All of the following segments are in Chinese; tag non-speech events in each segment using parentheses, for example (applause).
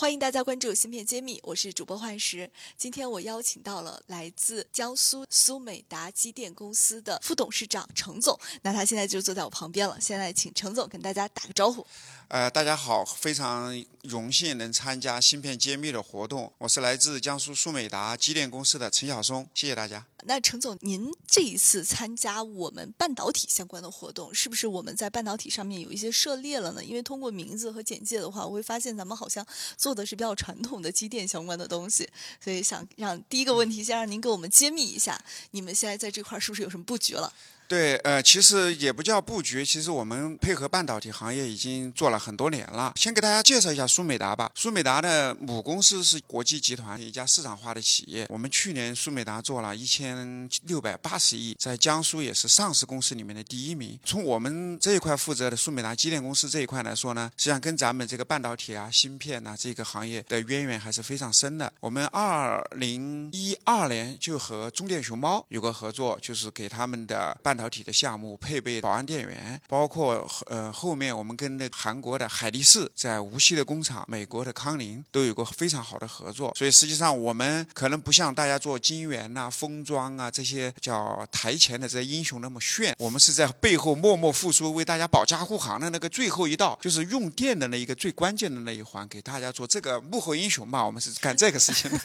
欢迎大家关注芯片揭秘，我是主播幻石。今天我邀请到了来自江苏苏美达机电公司的副董事长程总，那他现在就坐在我旁边了。现在请程总跟大家打个招呼。呃，大家好，非常荣幸能参加芯片揭秘的活动。我是来自江苏苏美达机电公司的陈晓松，谢谢大家。那陈总，您这一次参加我们半导体相关的活动，是不是我们在半导体上面有一些涉猎了呢？因为通过名字和简介的话，我会发现咱们好像做的是比较传统的机电相关的东西，所以想让第一个问题先让您给我们揭秘一下，你们现在在这块儿是不是有什么布局了？对，呃，其实也不叫布局，其实我们配合半导体行业已经做了很多年了。先给大家介绍一下苏美达吧。苏美达的母公司是国际集团，一家市场化的企业。我们去年苏美达做了一千六百八十亿，在江苏也是上市公司里面的第一名。从我们这一块负责的苏美达机电公司这一块来说呢，实际上跟咱们这个半导体啊、芯片呐这个行业的渊源还是非常深的。我们二零一二年就和中电熊猫有个合作，就是给他们的半导体的项目配备保安电源，包括呃后面我们跟那韩国的海力士在无锡的工厂、美国的康宁都有过非常好的合作。所以实际上我们可能不像大家做晶圆呐、封装啊这些叫台前的这些英雄那么炫，我们是在背后默默付出，为大家保驾护航的那个最后一道，就是用电的那一个最关键的那一环，给大家做这个幕后英雄嘛。我们是干这个事情的。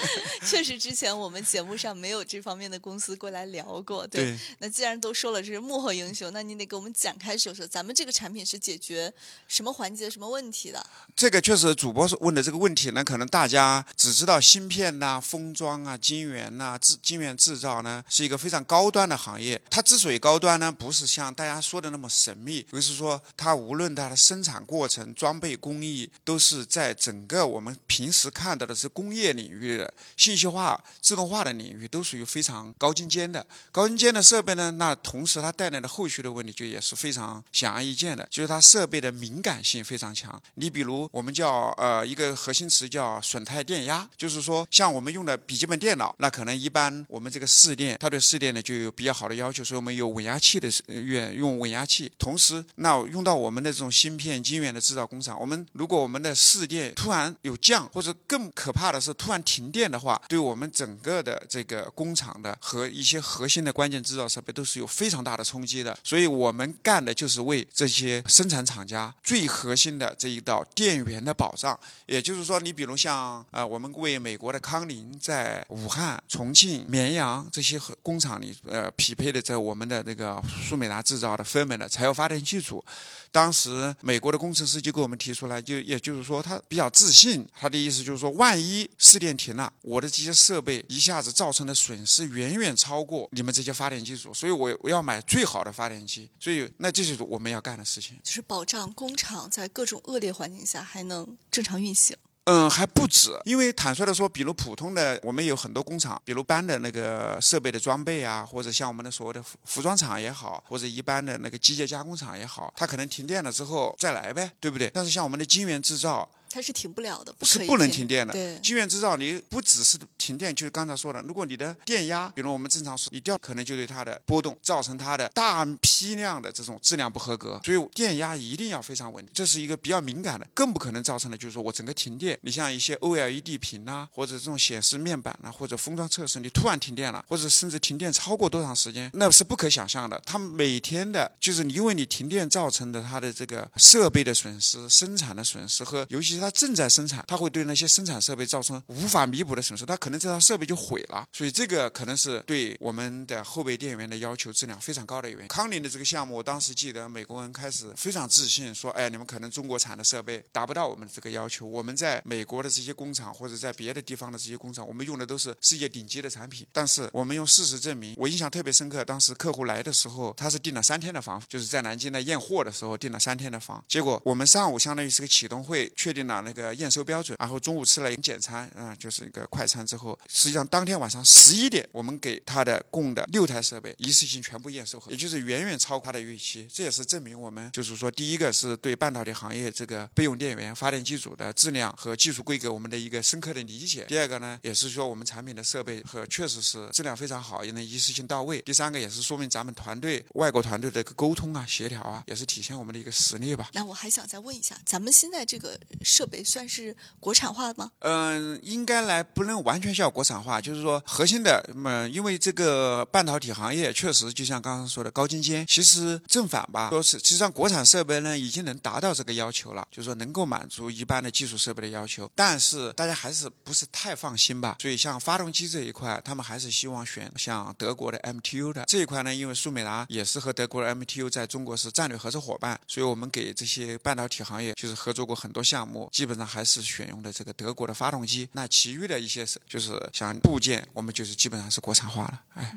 (laughs) 确实，之前我们节目上没有这方面的公司过来聊过。对，那既然都说了这是幕后英雄，那你得给我们展开说说，咱们这个产品是解决什么环节、什么问题的？这个确实，主播问的这个问题呢，可能大家只知道芯片呐、封装啊、晶圆呐、制晶圆制造呢，是一个非常高端的行业。它之所以高端呢，不是像大家说的那么神秘，而是说它无论它的生产过程、装备工艺，都是在整个我们平时看到的是工业领域的信息化、自动化的领域，都属于非常高精尖的。高精尖的设备呢，那同时它带来的后续的问题就也是非常显而易见的，就是它设备的敏感性非常强。你比如我们叫呃一个核心词叫损态电压，就是说像我们用的笔记本电脑，那可能一般我们这个试电，它对试电呢就有比较好的要求，所以我们有稳压器的用用稳压器。同时，那用到我们的这种芯片晶圆的制造工厂，我们如果我们的试电突然有降，或者更可怕的是突然停电的话，对我们整个的这个工厂的和一些核心的关键制造设备都是是有非常大的冲击的。所以我们干的就是为这些生产厂家最核心的这一道电源的保障。也就是说，你比如像呃，我们为美国的康宁在武汉、重庆、绵阳这些工厂里呃匹配的这我们的那个苏美达制造的分门的柴油发电机组。当时美国的工程师就给我们提出来，就也就是说他比较自信，他的意思就是说，万一试电停了，我的这些设备一下子造成的损失远远超过你们这些发电机组，所以我我要买最好的发电机。所以那这就是我们要干的事情，就是保障工厂在各种恶劣环境下还能正常运行。嗯，还不止，因为坦率的说，比如普通的，我们有很多工厂，比如搬的那个设备的装备啊，或者像我们的所谓的服服装厂也好，或者一般的那个机械加工厂也好，它可能停电了之后再来呗，对不对？但是像我们的晶圆制造。它是停不了的，不是不能停电的。对，晶圆制造你不只是停电，就是刚才说的，如果你的电压，比如我们正常说一掉，可能就对它的波动造成它的大批量的这种质量不合格。所以电压一定要非常稳定，这是一个比较敏感的，更不可能造成的就是说我整个停电。你像一些 OLED 屏啊，或者这种显示面板啊，或者封装测试，你突然停电了，或者甚至停电超过多长时间，那是不可想象的。它每天的，就是因为你停电造成的它的这个设备的损失、生产的损失和尤其是它正在生产。它会对那些生产设备造成无法弥补的损失，它可能这套设备就毁了。所以这个可能是对我们的后备电源的要求质量非常高的原因。康宁的这个项目，我当时记得美国人开始非常自信说：“哎，你们可能中国产的设备达不到我们这个要求。我们在美国的这些工厂或者在别的地方的这些工厂，我们用的都是世界顶级的产品。但是我们用事实证明，我印象特别深刻。当时客户来的时候，他是订了三天的房，就是在南京的验货的时候订了三天的房。结果我们上午相当于是个启动会，确定了那个验收标准，然后中午吃了一个简餐，啊、就是一个快餐之后，实际上当天晚上十一点，我们给他的供的六台设备一次性全部验收，也就是远远超过他的预期。这也是证明我们就是说，第一个是对半导体行业这个备用电源、发电机组的质量和技术规格我们的一个深刻的理解。第二个呢，也是说我们产品的设备和确实是质量非常好，也能一次性到位。第三个也是说明咱们团队外国团队的一个沟通啊、协调啊，也是体现我们的一个实力吧。那我还想再问一下，咱们现在这个设设备算是国产化吗？嗯，应该来不能完全叫国产化，就是说核心的，那、么因为这个半导体行业确实就像刚刚说的高精尖，其实正反吧，说是实际上国产设备呢已经能达到这个要求了，就是说能够满足一般的技术设备的要求，但是大家还是不是太放心吧，所以像发动机这一块，他们还是希望选像德国的 MTU 的这一块呢，因为苏美达也是和德国的 MTU 在中国是战略合作伙伴，所以我们给这些半导体行业就是合作过很多项目，基本上还是选用的这个德国的发动机。那其余的一些是就是像部件，我们就是基本上是国产化了。哎，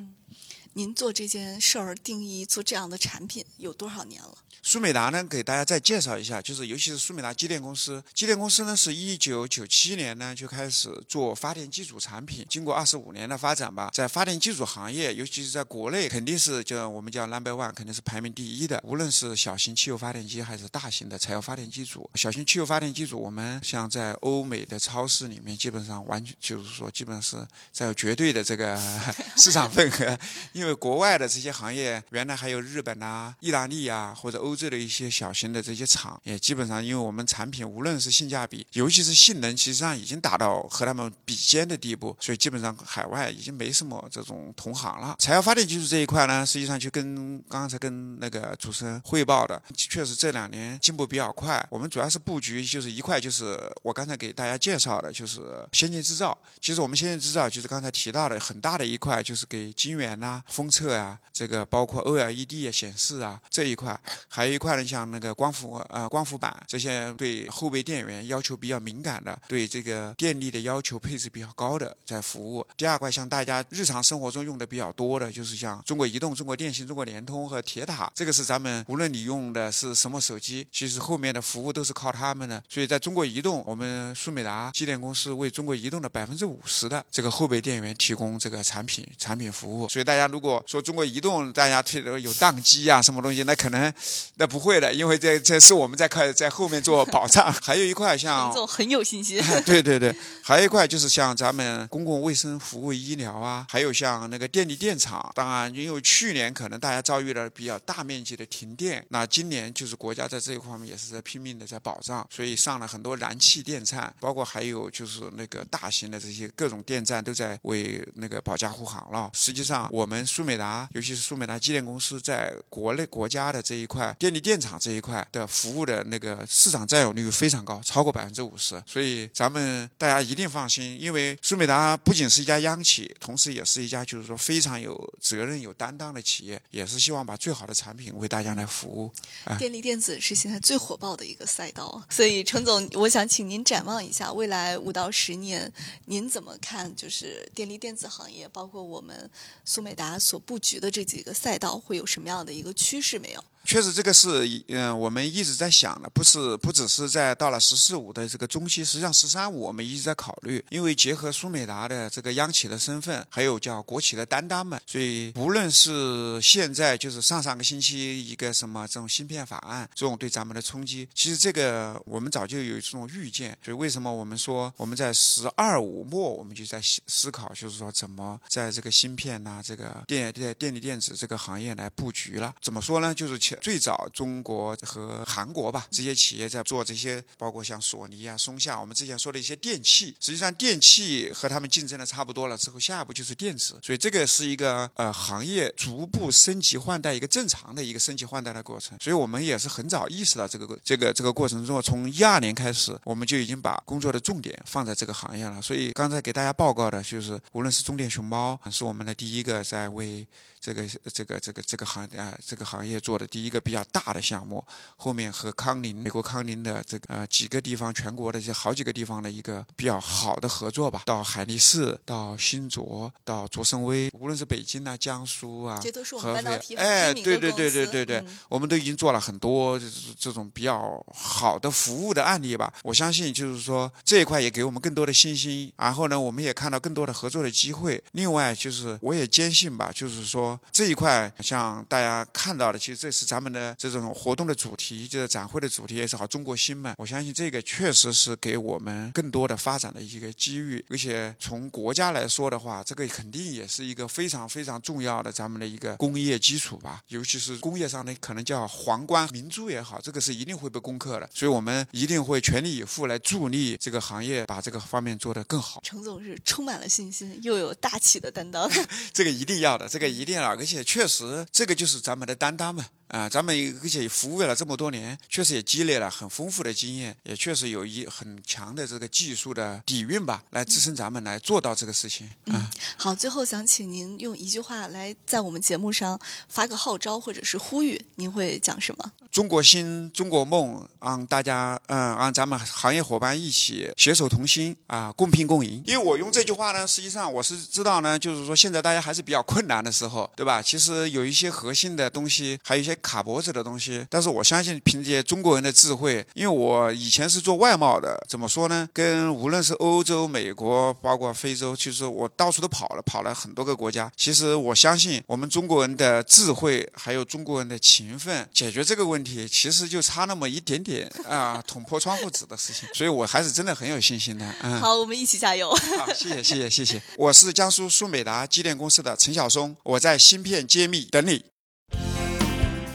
您做这件事儿定义做这样的产品有多少年了？苏美达呢，给大家再介绍一下，就是尤其是苏美达机电公司，机电公司呢是一九九七年呢就开始做发电机组产品，经过二十五年的发展吧，在发电机组行业，尤其是在国内，肯定是叫我们叫 number one，肯定是排名第一的。无论是小型汽油发电机还是大型的柴油发电机组，小型汽油发电机组，我们像在欧美的超市里面，基本上完全就是说，基本上是在有绝对的这个 (laughs) 市场份额，因为国外的这些行业，原来还有日本啊、意大利啊或者欧洲的一些小型的这些厂，也基本上因为我们产品无论是性价比，尤其是性能，其实上已经达到和他们比肩的地步，所以基本上海外已经没什么这种同行了。柴油发电技术这一块呢，实际上就跟刚才跟那个主持人汇报的，确实这两年进步比较快。我们主要是布局就是一块，就是我刚才给大家介绍的，就是先进制造。其实我们先进制造就是刚才提到的很大的一块，就是给晶圆呐、封测啊，这个包括 OLED、显示啊这一块，还有一块呢，像那个光伏呃光伏板这些对后备电源要求比较敏感的，对这个电力的要求配置比较高的在服务。第二块像大家日常生活中用的比较多的，就是像中国移动、中国电信、中国联通和铁塔，这个是咱们无论你用的是什么手机，其实后面的服务都是靠他们的。所以在中国移动，我们苏美达机电公司为中国移动的百分之五十的这个后备电源提供这个产品产品服务。所以大家如果说中国移动大家推的有宕机啊什么东西，那可能那不会的，因为这这是我们在开在后面做保障。(laughs) 还有一块像总很有信心。(laughs) 对对对，还有一块就是像咱们公共卫生服务、医疗啊，还有像那个电力电厂。当然，因为去年可能大家遭遇了比较大面积的停电，那今年就是国家在这一方面也是在拼命的在保障，所以上了很多燃气电站，包括还有就是那个大型的这些各种电站都在为那个保驾护航了。实际上，我们苏美达，尤其是苏美达机电公司，在国内国家的这一块电力电厂这一块的服务的那个市场占有率非常高，超过百分之五十。所以咱们大家一定放心，因为苏美达不仅是一家央企，同时也是一家就是说非常有责任、有担当的企业，也是希望把最好的产品为大家来服务。电力电子是现在最火爆的一个赛道，所以程总，我想请您展望一下未来五到十年，您怎么看？就是电力电子行业，包括我们苏美达所布局的这几个赛道，会有什么样的一个趋势没有？确实，这个是嗯、我们一直在想的，不是不只是在到了“十四五”的这个中期，实际上“十三五”我们一直在考虑，因为结合苏美达的这个央企的身份，还有叫国企的担当们，所以无论是现在就是上上个星期一个什么这种芯片法案，这种对咱们的冲击，其实这个我们早就有这种预见，所以为什么我们说我们在“十二五”末我们就在思考，就是说怎么在这个芯片呐、这个电电电力电子这个行业来布局了？怎么说呢？就是最早中国和韩国吧，这些企业在做这些，包括像索尼啊、松下，我们之前说的一些电器，实际上电器和他们竞争的差不多了之后，下一步就是电子，所以这个是一个呃行业逐步升级换代一个正常的一个升级换代的过程，所以我们也是很早意识到这个这个这个过程中，从一二年开始，我们就已经把工作的重点放在这个行业了。所以刚才给大家报告的就是，无论是中电熊猫是我们的第一个在为这个这个这个这个行啊这个行业做的第一个比较大的项目，后面和康宁美国康宁的这个呃几个地方全国的这好几个地方的一个比较好的合作吧，到海力士，到新卓，到卓胜威，无论是北京啊、江苏啊、这都是我们合肥半导体，哎，对对对对对对，嗯我们都已经做了很多这这种比较好的服务的案例吧。我相信就是说这一块也给我们更多的信心，然后呢，我们也看到更多的合作的机会。另外就是我也坚信吧，就是说这一块像大家看到的，其实这是咱们的这种活动的主题，就是展会的主题也是好中国新嘛。我相信这个确实是给我们更多的发展的一个机遇，而且从国家来说的话，这个肯定也是一个非常非常重要的咱们的一个工业基础吧，尤其是工业上的可能叫皇冠明珠也好，这个是一定会被攻克的，所以我们一定会全力以赴来助力这个行业把这个方面做得更好。程总是充满了信心，又有大气的担当。(laughs) 这个一定要的，这个一定要，哪个县确实这个就是咱们的担当嘛。啊，咱们而且服务了这么多年，确实也积累了很丰富的经验，也确实有一很强的这个技术的底蕴吧，来支撑咱们来做到这个事情。嗯，好，最后想请您用一句话来在我们节目上发个号召或者是呼吁，您会讲什么？中国心，中国梦，让大家，嗯，让咱们行业伙伴一起携手同心啊，共拼共赢。因为我用这句话呢，实际上我是知道呢，就是说现在大家还是比较困难的时候，对吧？其实有一些核心的东西，还有一些卡脖子的东西，但是我相信凭借中国人的智慧，因为我以前是做外贸的，怎么说呢？跟无论是欧洲、美国，包括非洲，其实我到处都跑了，跑了很多个国家。其实我相信我们中国人的智慧，还有中国人的勤奋，解决这个问题，其实就差那么一点点啊，捅破窗户纸的事情。所以我还是真的很有信心的。嗯，好，我们一起加油。好，谢谢，谢谢，谢谢。我是江苏苏美达机电公司的陈晓松，我在芯片揭秘等你。